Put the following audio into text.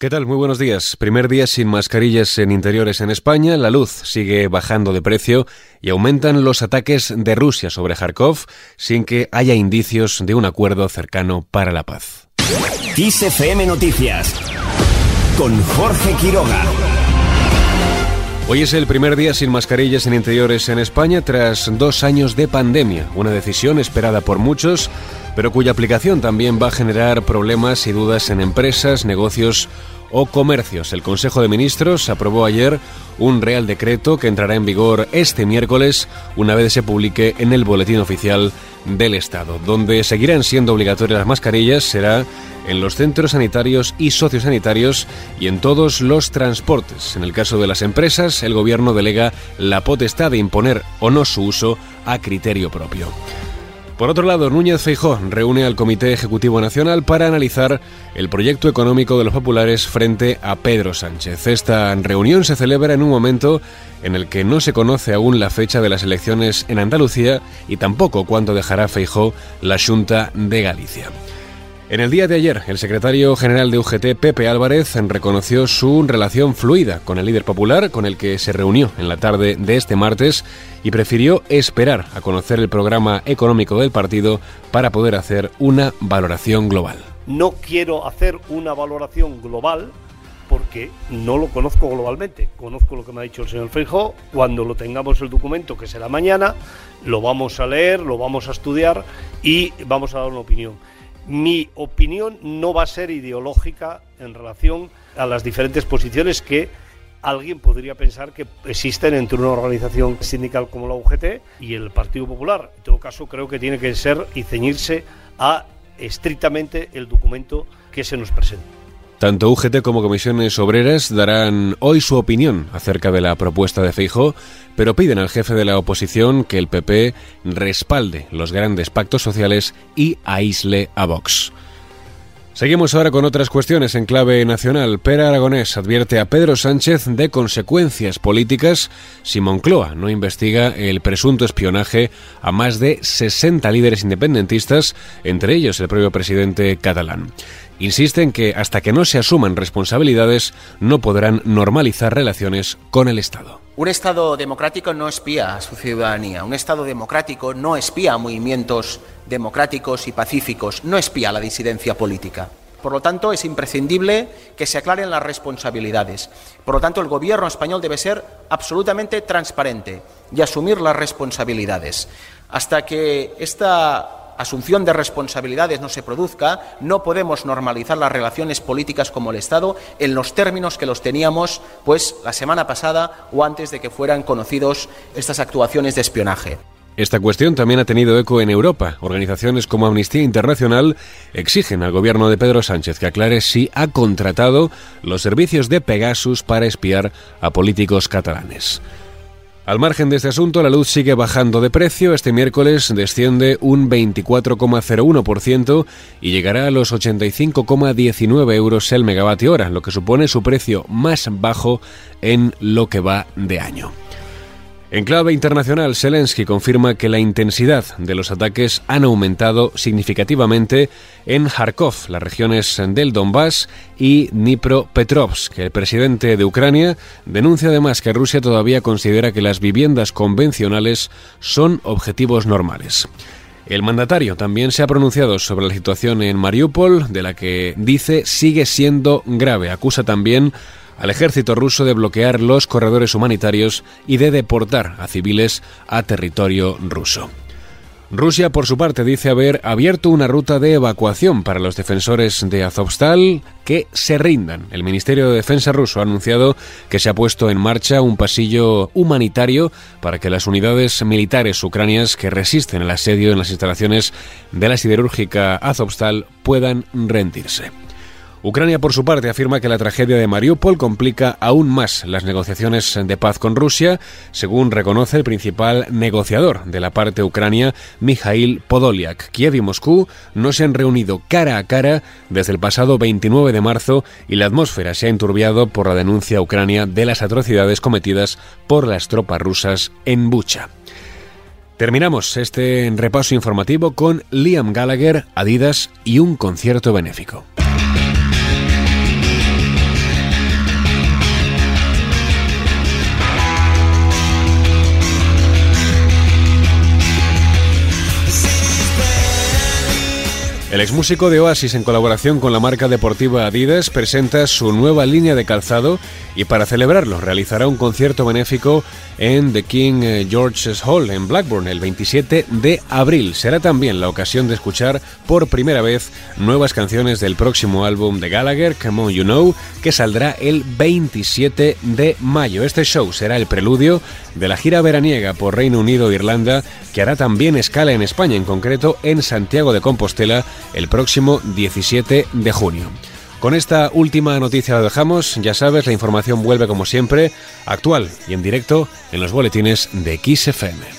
¿Qué tal? Muy buenos días. Primer día sin mascarillas en interiores en España. La luz sigue bajando de precio y aumentan los ataques de Rusia sobre Kharkov sin que haya indicios de un acuerdo cercano para la paz. Noticias con Jorge Quiroga. Hoy es el primer día sin mascarillas en interiores en España tras dos años de pandemia, una decisión esperada por muchos pero cuya aplicación también va a generar problemas y dudas en empresas, negocios o comercios. El Consejo de Ministros aprobó ayer un Real Decreto que entrará en vigor este miércoles una vez se publique en el Boletín Oficial del Estado. Donde seguirán siendo obligatorias las mascarillas será en los centros sanitarios y sociosanitarios y en todos los transportes. En el caso de las empresas, el Gobierno delega la potestad de imponer o no su uso a criterio propio. Por otro lado, Núñez Feijó reúne al Comité Ejecutivo Nacional para analizar el proyecto económico de los populares frente a Pedro Sánchez. Esta reunión se celebra en un momento en el que no se conoce aún la fecha de las elecciones en Andalucía y tampoco cuándo dejará Feijó la Junta de Galicia. En el día de ayer, el secretario general de UGT, Pepe Álvarez, reconoció su relación fluida con el líder popular, con el que se reunió en la tarde de este martes, y prefirió esperar a conocer el programa económico del partido para poder hacer una valoración global. No quiero hacer una valoración global porque no lo conozco globalmente. Conozco lo que me ha dicho el señor Feijó. Cuando lo tengamos el documento, que será mañana, lo vamos a leer, lo vamos a estudiar y vamos a dar una opinión mi opinión no va a ser ideológica en relación a las diferentes posiciones que alguien podría pensar que existen entre una organización sindical como la UGT y el Partido Popular. En todo caso, creo que tiene que ser y ceñirse a estrictamente el documento que se nos presenta. Tanto UGT como comisiones obreras darán hoy su opinión acerca de la propuesta de Feijo, pero piden al jefe de la oposición que el PP respalde los grandes pactos sociales y aísle a Vox. Seguimos ahora con otras cuestiones en clave nacional. Pera Aragonés advierte a Pedro Sánchez de consecuencias políticas si Moncloa no investiga el presunto espionaje a más de 60 líderes independentistas, entre ellos el propio presidente catalán. Insiste en que hasta que no se asuman responsabilidades no podrán normalizar relaciones con el Estado. Un Estado democrático no espía a su ciudadanía. Un Estado democrático no espía a movimientos democráticos y pacíficos. No espía la disidencia política. Por lo tanto, es imprescindible que se aclaren las responsabilidades. Por lo tanto, el Gobierno español debe ser absolutamente transparente y asumir las responsabilidades. Hasta que esta asunción de responsabilidades no se produzca, no podemos normalizar las relaciones políticas como el Estado en los términos que los teníamos pues la semana pasada o antes de que fueran conocidos estas actuaciones de espionaje. Esta cuestión también ha tenido eco en Europa. Organizaciones como Amnistía Internacional exigen al gobierno de Pedro Sánchez que aclare si ha contratado los servicios de Pegasus para espiar a políticos catalanes. Al margen de este asunto, la luz sigue bajando de precio. Este miércoles desciende un 24,01% y llegará a los 85,19 euros el megavatio hora, lo que supone su precio más bajo en lo que va de año. En clave internacional, Zelensky confirma que la intensidad de los ataques han aumentado significativamente en Kharkov, las regiones del Donbass y Dnipropetrovsk. El presidente de Ucrania denuncia además que Rusia todavía considera que las viviendas convencionales son objetivos normales. El mandatario también se ha pronunciado sobre la situación en Mariupol, de la que dice sigue siendo grave. Acusa también al ejército ruso de bloquear los corredores humanitarios y de deportar a civiles a territorio ruso. Rusia, por su parte, dice haber abierto una ruta de evacuación para los defensores de Azovstal que se rindan. El Ministerio de Defensa ruso ha anunciado que se ha puesto en marcha un pasillo humanitario para que las unidades militares ucranias que resisten el asedio en las instalaciones de la siderúrgica Azovstal puedan rendirse. Ucrania, por su parte, afirma que la tragedia de Mariupol complica aún más las negociaciones de paz con Rusia, según reconoce el principal negociador de la parte ucrania, Mikhail Podolyak. Kiev y Moscú no se han reunido cara a cara desde el pasado 29 de marzo y la atmósfera se ha enturbiado por la denuncia ucrania de las atrocidades cometidas por las tropas rusas en Bucha. Terminamos este repaso informativo con Liam Gallagher, Adidas y un concierto benéfico. El exmúsico de Oasis, en colaboración con la marca deportiva Adidas, presenta su nueva línea de calzado y para celebrarlo realizará un concierto benéfico en The King eh, George's Hall en Blackburn el 27 de abril. Será también la ocasión de escuchar por primera vez nuevas canciones del próximo álbum de Gallagher, Come On You Know, que saldrá el 27 de mayo. Este show será el preludio de la gira veraniega por Reino Unido e Irlanda, que hará también escala en España, en concreto en Santiago de Compostela el próximo 17 de junio. Con esta última noticia lo dejamos, ya sabes, la información vuelve como siempre, actual y en directo en los boletines de XFM.